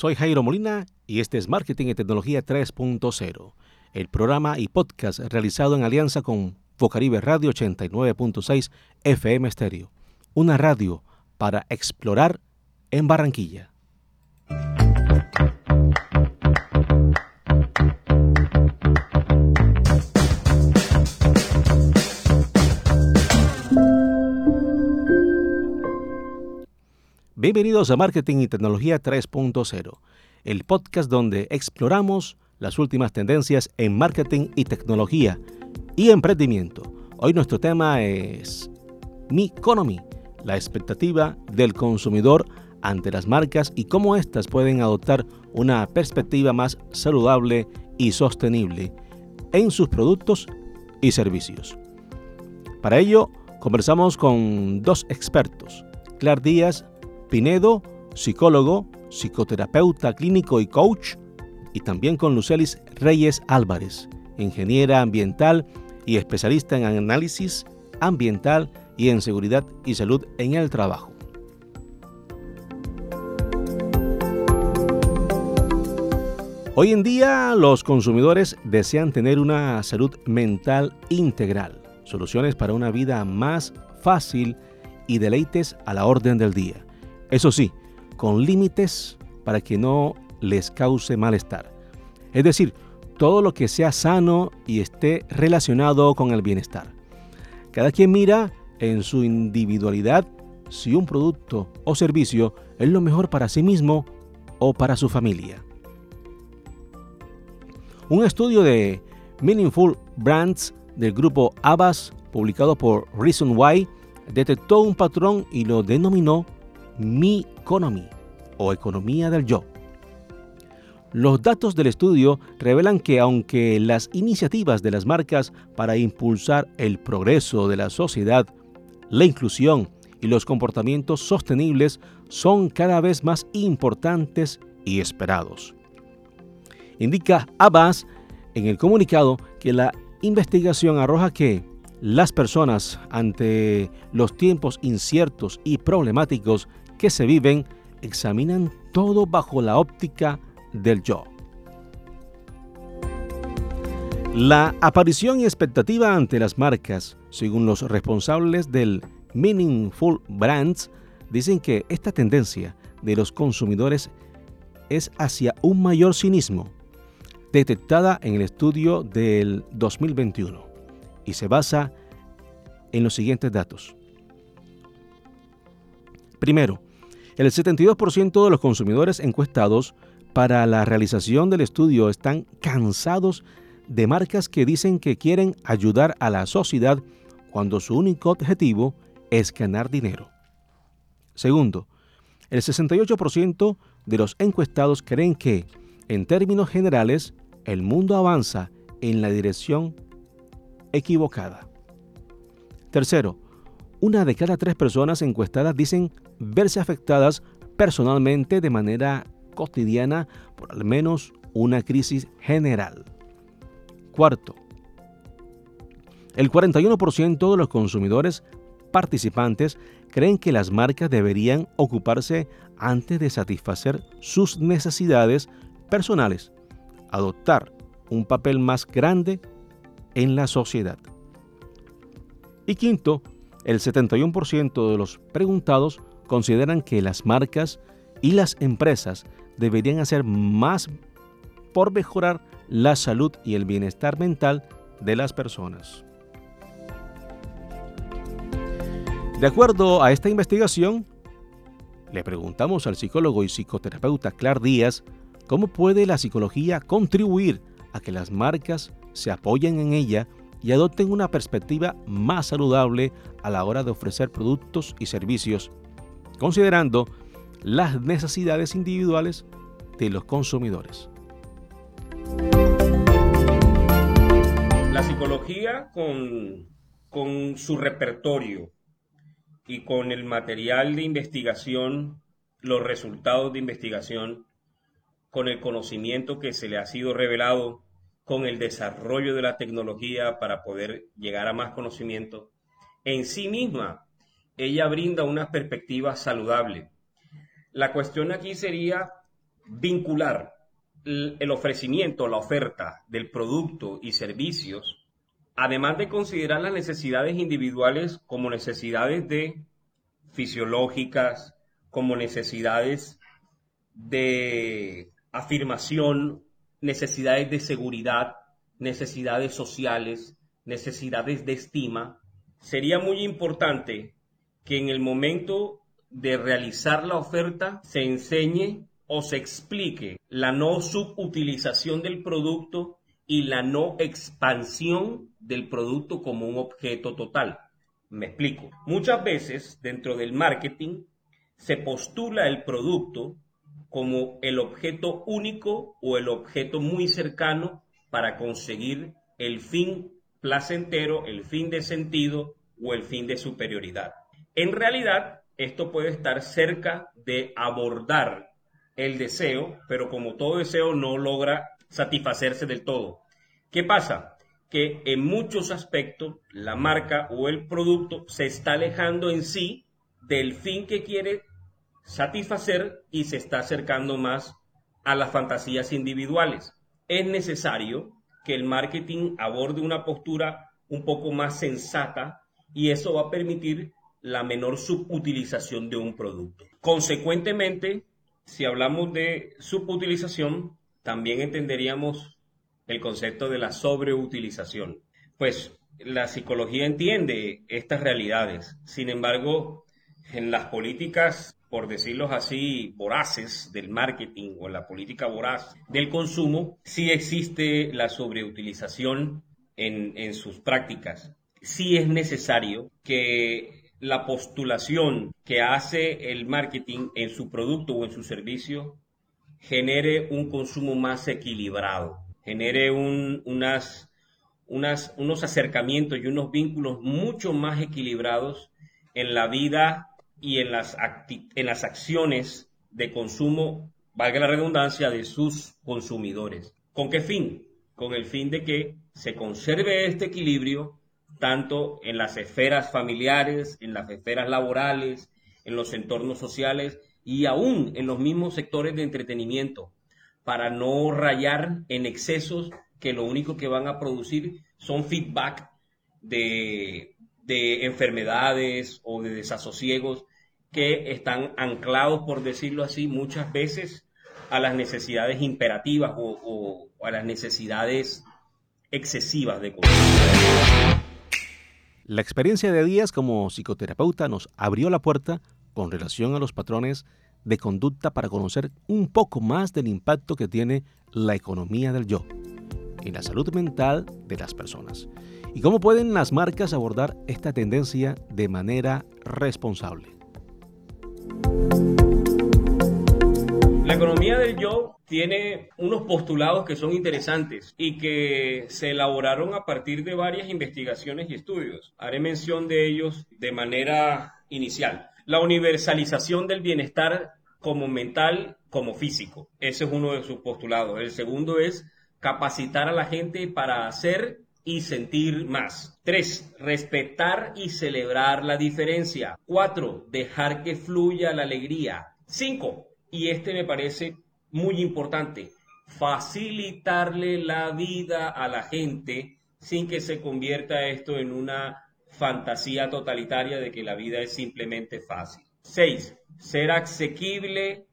Soy Jairo Molina y este es Marketing y Tecnología 3.0, el programa y podcast realizado en alianza con Vocaribe Radio 89.6 FM Stereo, una radio para explorar en Barranquilla. Bienvenidos a Marketing y Tecnología 3.0, el podcast donde exploramos las últimas tendencias en marketing y tecnología y emprendimiento. Hoy nuestro tema es Mi Economy, la expectativa del consumidor ante las marcas y cómo éstas pueden adoptar una perspectiva más saludable y sostenible en sus productos y servicios. Para ello, conversamos con dos expertos, Clar Díaz Pinedo, psicólogo, psicoterapeuta clínico y coach, y también con Lucelis Reyes Álvarez, ingeniera ambiental y especialista en análisis ambiental y en seguridad y salud en el trabajo. Hoy en día los consumidores desean tener una salud mental integral, soluciones para una vida más fácil y deleites a la orden del día. Eso sí, con límites para que no les cause malestar. Es decir, todo lo que sea sano y esté relacionado con el bienestar. Cada quien mira en su individualidad si un producto o servicio es lo mejor para sí mismo o para su familia. Un estudio de Meaningful Brands del grupo Abbas, publicado por Reason Why, detectó un patrón y lo denominó mi Economy o economía del yo. Los datos del estudio revelan que aunque las iniciativas de las marcas para impulsar el progreso de la sociedad, la inclusión y los comportamientos sostenibles son cada vez más importantes y esperados. Indica Abbas en el comunicado que la investigación arroja que las personas ante los tiempos inciertos y problemáticos que se viven examinan todo bajo la óptica del yo. La aparición y expectativa ante las marcas, según los responsables del Meaningful Brands, dicen que esta tendencia de los consumidores es hacia un mayor cinismo, detectada en el estudio del 2021, y se basa en los siguientes datos. Primero, el 72% de los consumidores encuestados para la realización del estudio están cansados de marcas que dicen que quieren ayudar a la sociedad cuando su único objetivo es ganar dinero. Segundo, el 68% de los encuestados creen que, en términos generales, el mundo avanza en la dirección equivocada. Tercero, una de cada tres personas encuestadas dicen verse afectadas personalmente de manera cotidiana por al menos una crisis general. Cuarto, el 41% de los consumidores participantes creen que las marcas deberían ocuparse antes de satisfacer sus necesidades personales, adoptar un papel más grande en la sociedad. Y quinto, el 71% de los preguntados consideran que las marcas y las empresas deberían hacer más por mejorar la salud y el bienestar mental de las personas. De acuerdo a esta investigación, le preguntamos al psicólogo y psicoterapeuta Clar Díaz cómo puede la psicología contribuir a que las marcas se apoyen en ella y adopten una perspectiva más saludable a la hora de ofrecer productos y servicios considerando las necesidades individuales de los consumidores. La psicología con, con su repertorio y con el material de investigación, los resultados de investigación, con el conocimiento que se le ha sido revelado, con el desarrollo de la tecnología para poder llegar a más conocimiento, en sí misma ella brinda una perspectiva saludable. La cuestión aquí sería vincular el ofrecimiento, la oferta del producto y servicios, además de considerar las necesidades individuales como necesidades de fisiológicas, como necesidades de afirmación, necesidades de seguridad, necesidades sociales, necesidades de estima, sería muy importante que en el momento de realizar la oferta se enseñe o se explique la no subutilización del producto y la no expansión del producto como un objeto total. Me explico. Muchas veces dentro del marketing se postula el producto como el objeto único o el objeto muy cercano para conseguir el fin placentero, el fin de sentido o el fin de superioridad. En realidad, esto puede estar cerca de abordar el deseo, pero como todo deseo no logra satisfacerse del todo. ¿Qué pasa? Que en muchos aspectos la marca o el producto se está alejando en sí del fin que quiere satisfacer y se está acercando más a las fantasías individuales. Es necesario que el marketing aborde una postura un poco más sensata y eso va a permitir la menor subutilización de un producto. Consecuentemente, si hablamos de subutilización, también entenderíamos el concepto de la sobreutilización. Pues la psicología entiende estas realidades. Sin embargo, en las políticas, por decirlo así, voraces del marketing o la política voraz del consumo, sí existe la sobreutilización en, sus prácticas. Sí es necesario que la postulación que hace el marketing en su producto o en su servicio genere un consumo más equilibrado, genere unos acercamientos y unos vínculos mucho más equilibrados en la vida y en las, en las acciones de consumo, valga la redundancia, de sus consumidores. ¿Con qué fin? Con el fin de que se conserve este equilibrio tanto en las esferas familiares, en las esferas laborales, en los entornos sociales y aún en los mismos sectores de entretenimiento, para no rayar en excesos que lo único que van a producir son feedback de, de enfermedades o de desasosiegos que están anclados, por decirlo así, muchas veces a las necesidades imperativas o, a las necesidades excesivas de consumo. La experiencia de Díaz como psicoterapeuta nos abrió la puerta con relación a los patrones de conducta para conocer un poco más del impacto que tiene la economía del yo en la salud mental de las personas y cómo pueden las marcas abordar esta tendencia de manera responsable. La economía del yo tiene unos postulados que son interesantes y que se elaboraron a partir de varias investigaciones y estudios. Haré mención de ellos de manera inicial. La universalización del bienestar como mental como físico. Ese es uno de sus postulados. El segundo es capacitar a la gente para hacer y sentir más. 3. Respetar y celebrar la diferencia. 4. Dejar que fluya la alegría. 5. Y este me parece muy importante. Facilitarle la vida a la gente sin que se convierta esto en una fantasía totalitaria de que la vida es simplemente fácil. 6. Ser asequible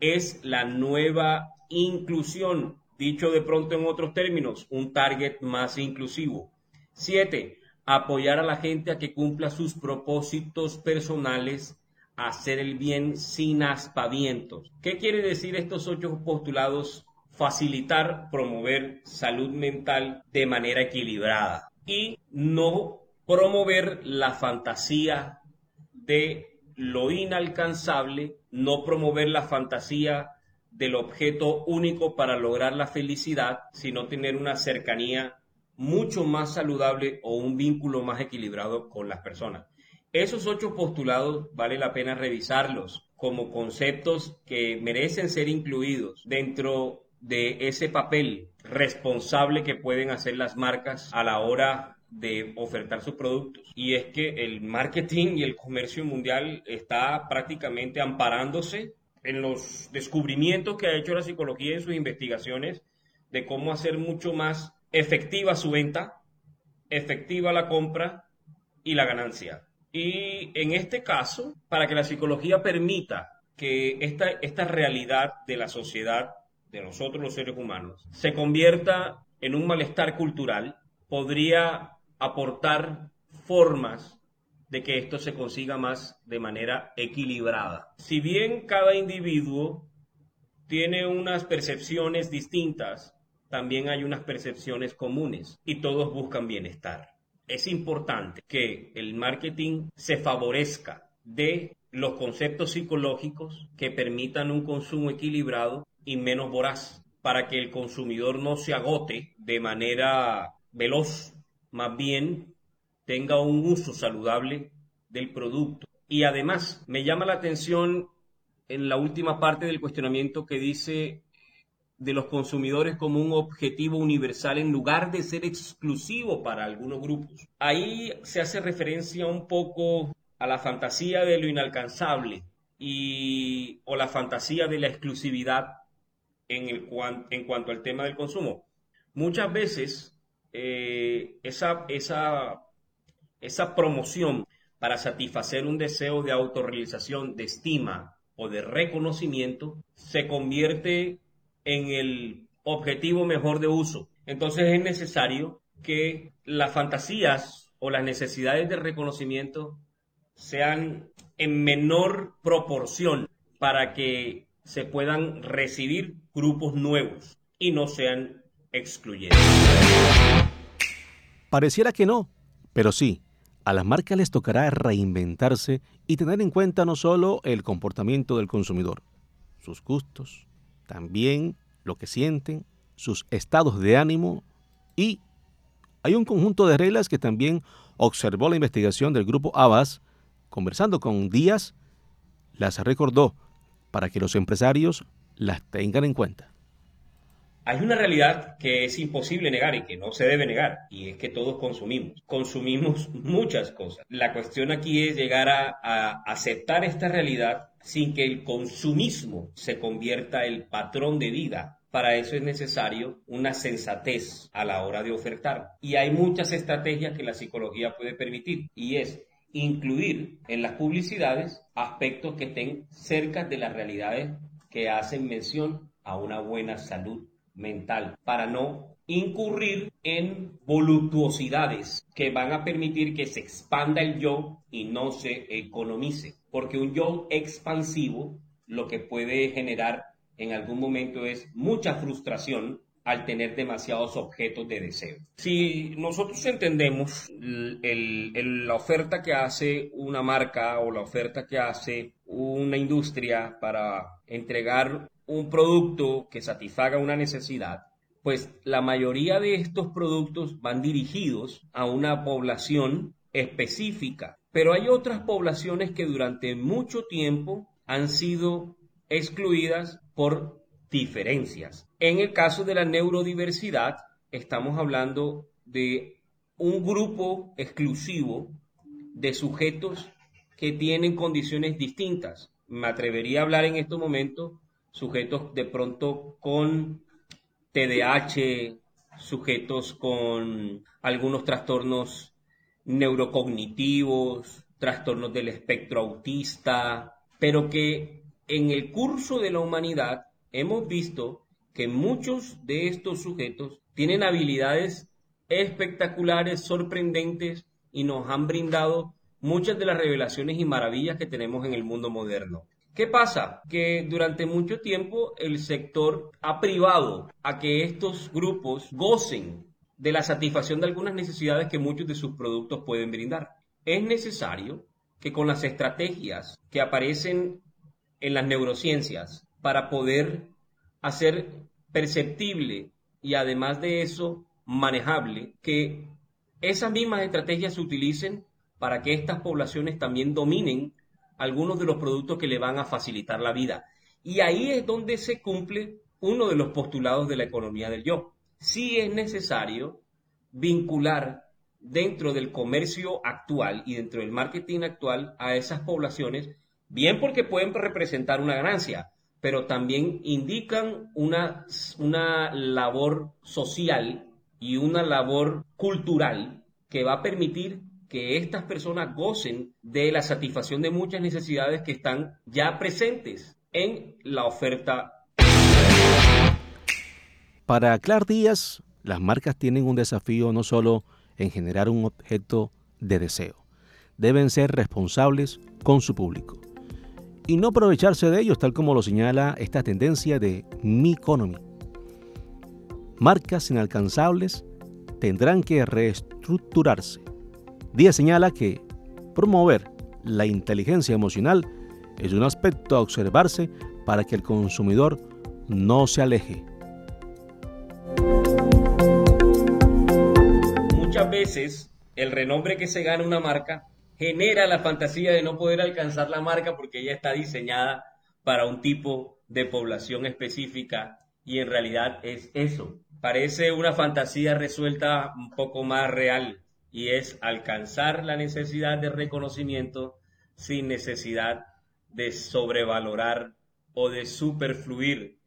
es la nueva inclusión Dicho de pronto en otros términos, un target más inclusivo. Siete, apoyar a la gente a que cumpla sus propósitos personales, hacer el bien sin aspavientos. ¿Qué quiere decir estos ocho postulados? Facilitar, promover salud mental de manera equilibrada y no promover la fantasía de lo inalcanzable, no promover la fantasía del objeto único para lograr la felicidad, sino tener una cercanía mucho más saludable o un vínculo más equilibrado con las personas. Esos ocho postulados vale la pena revisarlos como conceptos que merecen ser incluidos dentro de ese papel responsable que pueden hacer las marcas a la hora de ofertar sus productos. Y es que el marketing y el comercio mundial está prácticamente amparándose en los descubrimientos que ha hecho la psicología en sus investigaciones de cómo hacer mucho más efectiva su venta, efectiva la compra y la ganancia. Y en este caso, para que la psicología permita que esta, esta realidad de la sociedad, de nosotros los seres humanos, se convierta en un malestar cultural, podría aportar formas de que esto se consiga más de manera equilibrada. Si bien cada individuo tiene unas percepciones distintas, también hay unas percepciones comunes y todos buscan bienestar. Es importante que el marketing se favorezca de los conceptos psicológicos que permitan un consumo equilibrado y menos voraz, para que el consumidor no se agote de manera veloz, más bien tenga un uso saludable del producto. Y además me llama la atención en la última parte del cuestionamiento que dice de los consumidores como un objetivo universal en lugar de ser exclusivo para algunos grupos. Ahí se hace referencia un poco a la fantasía de lo inalcanzable y, o la fantasía de la exclusividad en, el, en cuanto al tema del consumo. Muchas veces eh, esa, esa, esa promoción para satisfacer un deseo de autorrealización, de estima o de reconocimiento, se convierte en el objetivo mejor de uso. Entonces es necesario que las fantasías o las necesidades de reconocimiento sean en menor proporción para que se puedan recibir grupos nuevos y no sean excluyentes. Pareciera que no, pero sí, a las marcas les tocará reinventarse y tener en cuenta no solo el comportamiento del consumidor, sus gustos, también lo que sienten, sus estados de ánimo y hay un conjunto de reglas que también observó la investigación del grupo Abbas, conversando con Díaz, las recordó para que los empresarios las tengan en cuenta. Hay una realidad que es imposible negar y que no se debe negar, y es que todos consumimos. Consumimos muchas cosas. La cuestión aquí es llegar a, aceptar esta realidad sin que el consumismo se convierta el patrón de vida para eso es necesario una sensatez a la hora de ofertar. Y hay muchas estrategias que la psicología puede permitir y es incluir en las publicidades aspectos que estén cerca de las realidades que hacen mención a una buena salud mental para no incurrir en voluptuosidades que van a permitir que se expanda el yo y no se economice. Porque un yo expansivo lo que puede generar en algún momento es mucha frustración al tener demasiados objetos de deseo. Si nosotros entendemos la oferta que hace una marca o la oferta que hace una industria para entregar un producto que satisfaga una necesidad, pues la mayoría de estos productos van dirigidos a una población específica, pero hay otras poblaciones que durante mucho tiempo han sido excluidas por diferencias. En el caso de la neurodiversidad, estamos hablando de un grupo exclusivo de sujetos que tienen condiciones distintas. Me atrevería a hablar en estos momentos sujetos de pronto con TDAH, sujetos con algunos trastornos neurocognitivos, trastornos del espectro autista, pero que en el curso de la humanidad hemos visto que muchos de estos sujetos tienen habilidades espectaculares, sorprendentes y nos han brindado muchas de las revelaciones y maravillas que tenemos en el mundo moderno. ¿Qué pasa? Que durante mucho tiempo el sector ha privado a que estos grupos gocen de la satisfacción de algunas necesidades que muchos de sus productos pueden brindar. Es necesario que con las estrategias que aparecen en las neurociencias para poder hacer perceptible y además de eso manejable que esas mismas estrategias se utilicen para que estas poblaciones también dominen algunos de los productos que le van a facilitar la vida. Y ahí es donde se cumple uno de los postulados de la economía del yo. Sí es necesario vincular dentro del comercio actual y dentro del marketing actual a esas poblaciones Bien porque pueden representar una ganancia, pero también indican una, una labor social y una labor cultural que va a permitir que estas personas gocen de la satisfacción de muchas necesidades que están ya presentes en la oferta. Para Clar Díaz, las marcas tienen un desafío no solo en generar un objeto de deseo, deben ser responsables con su público y no aprovecharse de ellos, tal como lo señala esta tendencia de Mi Economy. Marcas inalcanzables tendrán que reestructurarse. Díaz señala que promover la inteligencia emocional es un aspecto a observarse para que el consumidor no se aleje. Muchas veces el renombre que se gana una marca genera la fantasía de no poder alcanzar la marca porque ya está diseñada para un tipo de población específica y en realidad es eso. Parece una fantasía resuelta un poco más real y es alcanzar la necesidad de reconocimiento sin necesidad de sobrevalorar o de superfluir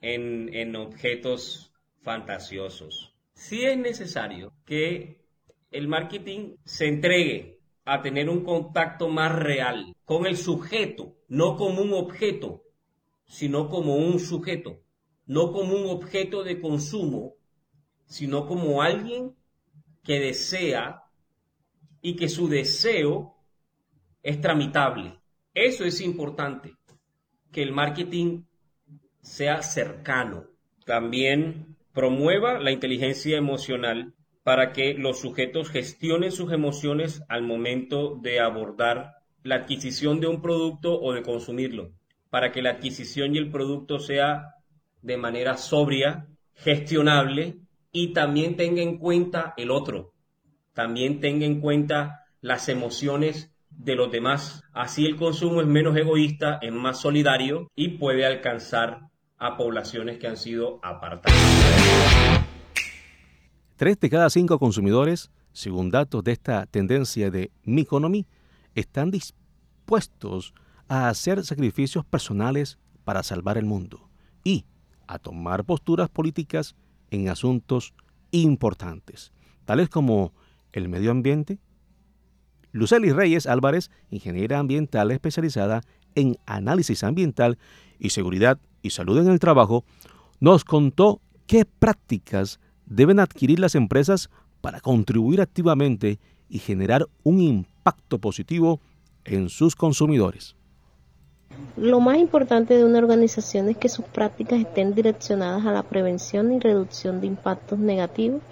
en, en objetos fantasiosos. Sí es necesario que el marketing se entregue a tener un contacto más real con el sujeto, no como un objeto, sino como un sujeto, no como un objeto de consumo, sino como alguien que desea y que su deseo es tramitable. Eso es importante, que el marketing sea cercano. También promueva la inteligencia emocional para que los sujetos gestionen sus emociones al momento de abordar la adquisición de un producto o de consumirlo, para que la adquisición y el producto sea de manera sobria, gestionable y también tenga en cuenta el otro, también tenga en cuenta las emociones de los demás. Así el consumo es menos egoísta, es más solidario y puede alcanzar a poblaciones que han sido apartadas. Tres de cada cinco consumidores, según datos de esta tendencia de Mi Economy, están dispuestos a hacer sacrificios personales para salvar el mundo y a tomar posturas políticas en asuntos importantes, tales como el medio ambiente. Lucely Reyes Álvarez, ingeniera ambiental especializada en análisis ambiental y seguridad y salud en el trabajo, nos contó qué prácticas deben adquirir las empresas para contribuir activamente y generar un impacto positivo en sus consumidores. Lo más importante de una organización es que sus prácticas estén direccionadas a la prevención y reducción de impactos negativos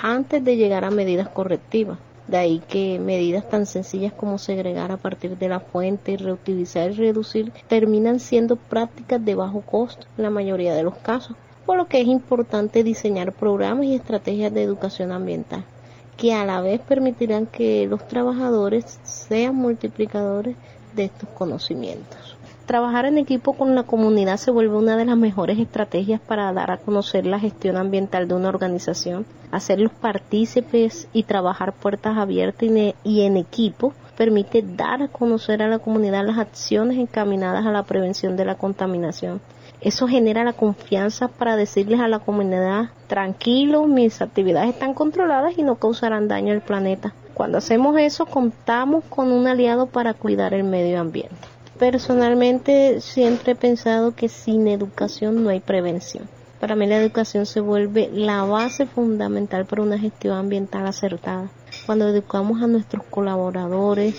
antes de llegar a medidas correctivas. De ahí que medidas tan sencillas como segregar a partir de la fuente, reutilizar y reducir terminan siendo prácticas de bajo costo en la mayoría de los casos por lo que es importante diseñar programas y estrategias de educación ambiental que a la vez permitirán que los trabajadores sean multiplicadores de estos conocimientos. Trabajar en equipo con la comunidad se vuelve una de las mejores estrategias para dar a conocer la gestión ambiental de una organización, hacerlos partícipes y trabajar puertas abiertas y en equipo permite dar a conocer a la comunidad las acciones encaminadas a la prevención de la contaminación eso genera la confianza para decirles a la comunidad, tranquilo, mis actividades están controladas y no causarán daño al planeta. Cuando hacemos eso, contamos con un aliado para cuidar el medio ambiente. Personalmente siempre he pensado que sin educación no hay prevención. Para mí la educación se vuelve la base fundamental para una gestión ambiental acertada. Cuando educamos a nuestros colaboradores,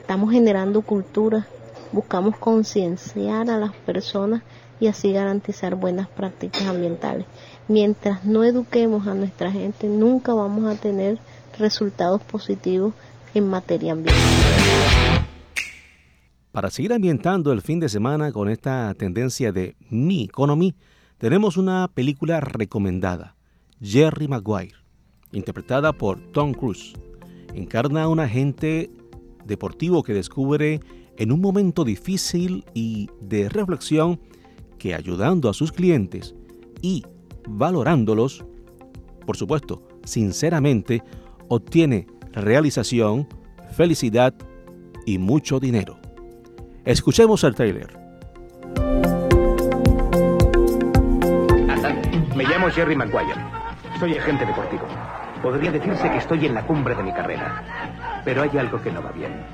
estamos generando cultura, buscamos concienciar a las personas y así garantizar buenas prácticas ambientales. Mientras no eduquemos a nuestra gente, nunca vamos a tener resultados positivos en materia ambiental. Para seguir ambientando el fin de semana con esta tendencia de Mi Economy, tenemos una película recomendada, Jerry Maguire, interpretada por Tom Cruise. Encarna a un agente deportivo que descubre en un momento difícil y de reflexión que ayudando a sus clientes y valorándolos, por supuesto, sinceramente, obtiene realización, felicidad y mucho dinero. Escuchemos al trailer. Me llamo Jerry Maguire. Soy agente deportivo. Podría decirse que estoy en la cumbre de mi carrera. Pero hay algo que no va bien.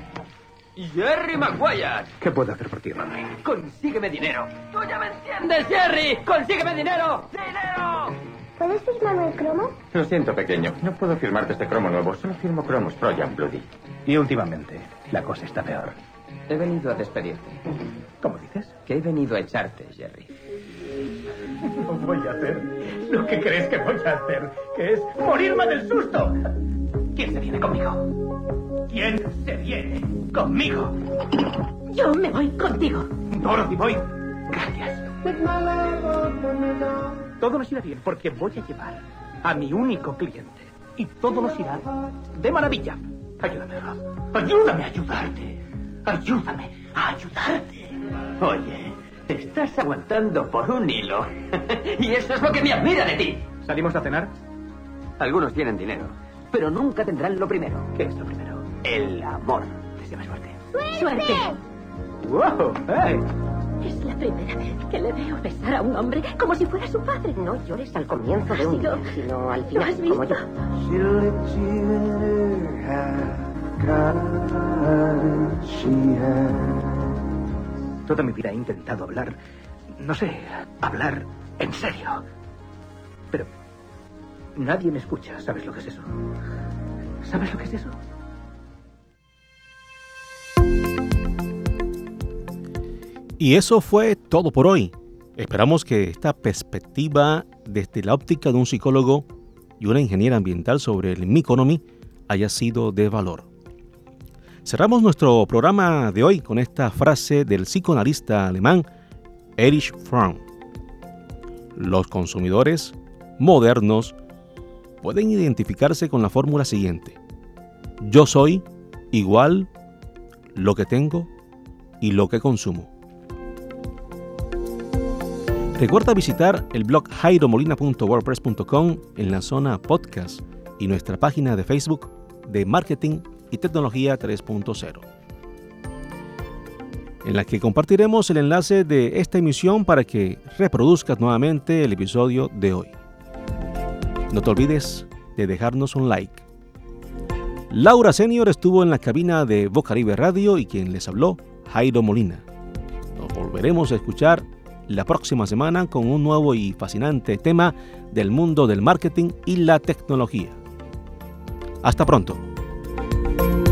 Jerry Maguire. ¿Qué puedo hacer por ti, Ronnie? Consígueme dinero. Tú ya me entiendes, Jerry. Consígueme dinero. ¡Dinero! ¿Puedes firmarme el cromo? Lo siento, pequeño. No puedo firmarte este cromo nuevo. Solo firmo cromos Trojan Bloody. Y últimamente, la cosa está peor. He venido a despedirte. ¿Cómo dices? Que he venido a echarte, Jerry. No voy a hacer lo que crees que voy a hacer, que es morirme del susto. ¿Quién se viene conmigo? ¿Quién se viene conmigo? Yo me voy contigo. Dorothy, voy. Gracias. Todo nos irá bien porque voy a llevar a mi único cliente. Y todo nos irá de maravilla. Ayúdame, Rob. Ayúdame a ayudarte. Ayúdame a ayudarte. Oye, estás aguantando por un hilo. y eso es lo que me admira de ti. ¿Salimos a cenar? Algunos tienen dinero, pero nunca tendrán lo primero. ¿Qué es lo primero? El amor. Deseame suerte. ¡Suerte! ¡Wow! ¡Hey! Es la primera vez que le veo besar a un hombre como si fuera su padre. No llores al comienzo de un día, sino al ¿Lo final, como yo. Toda mi vida he intentado hablar, no sé, hablar en serio. Pero nadie me escucha. ¿Sabes lo que es eso? ¿Sabes lo que es eso? Y eso fue todo por hoy. Esperamos que esta perspectiva desde la óptica de un psicólogo y una ingeniera ambiental sobre el Miconomy haya sido de valor. Cerramos nuestro programa de hoy con esta frase del psicoanalista alemán Erich Fromm. Los consumidores modernos pueden identificarse con la fórmula siguiente. Yo soy igual lo que tengo y lo que consumo. Recuerda visitar el blog jairomolina.wordpress.com en la zona podcast y nuestra página de Facebook de Marketing y Tecnología 3.0, en la que compartiremos el enlace de esta emisión para que reproduzcas nuevamente el episodio de hoy. No te olvides de dejarnos un like. Laura Senior estuvo en la cabina de Bocaribe Radio y quien les habló, Jairo Molina. Nos volveremos a escuchar la próxima semana con un nuevo y fascinante tema del mundo del marketing y la tecnología. Hasta pronto. Thank you.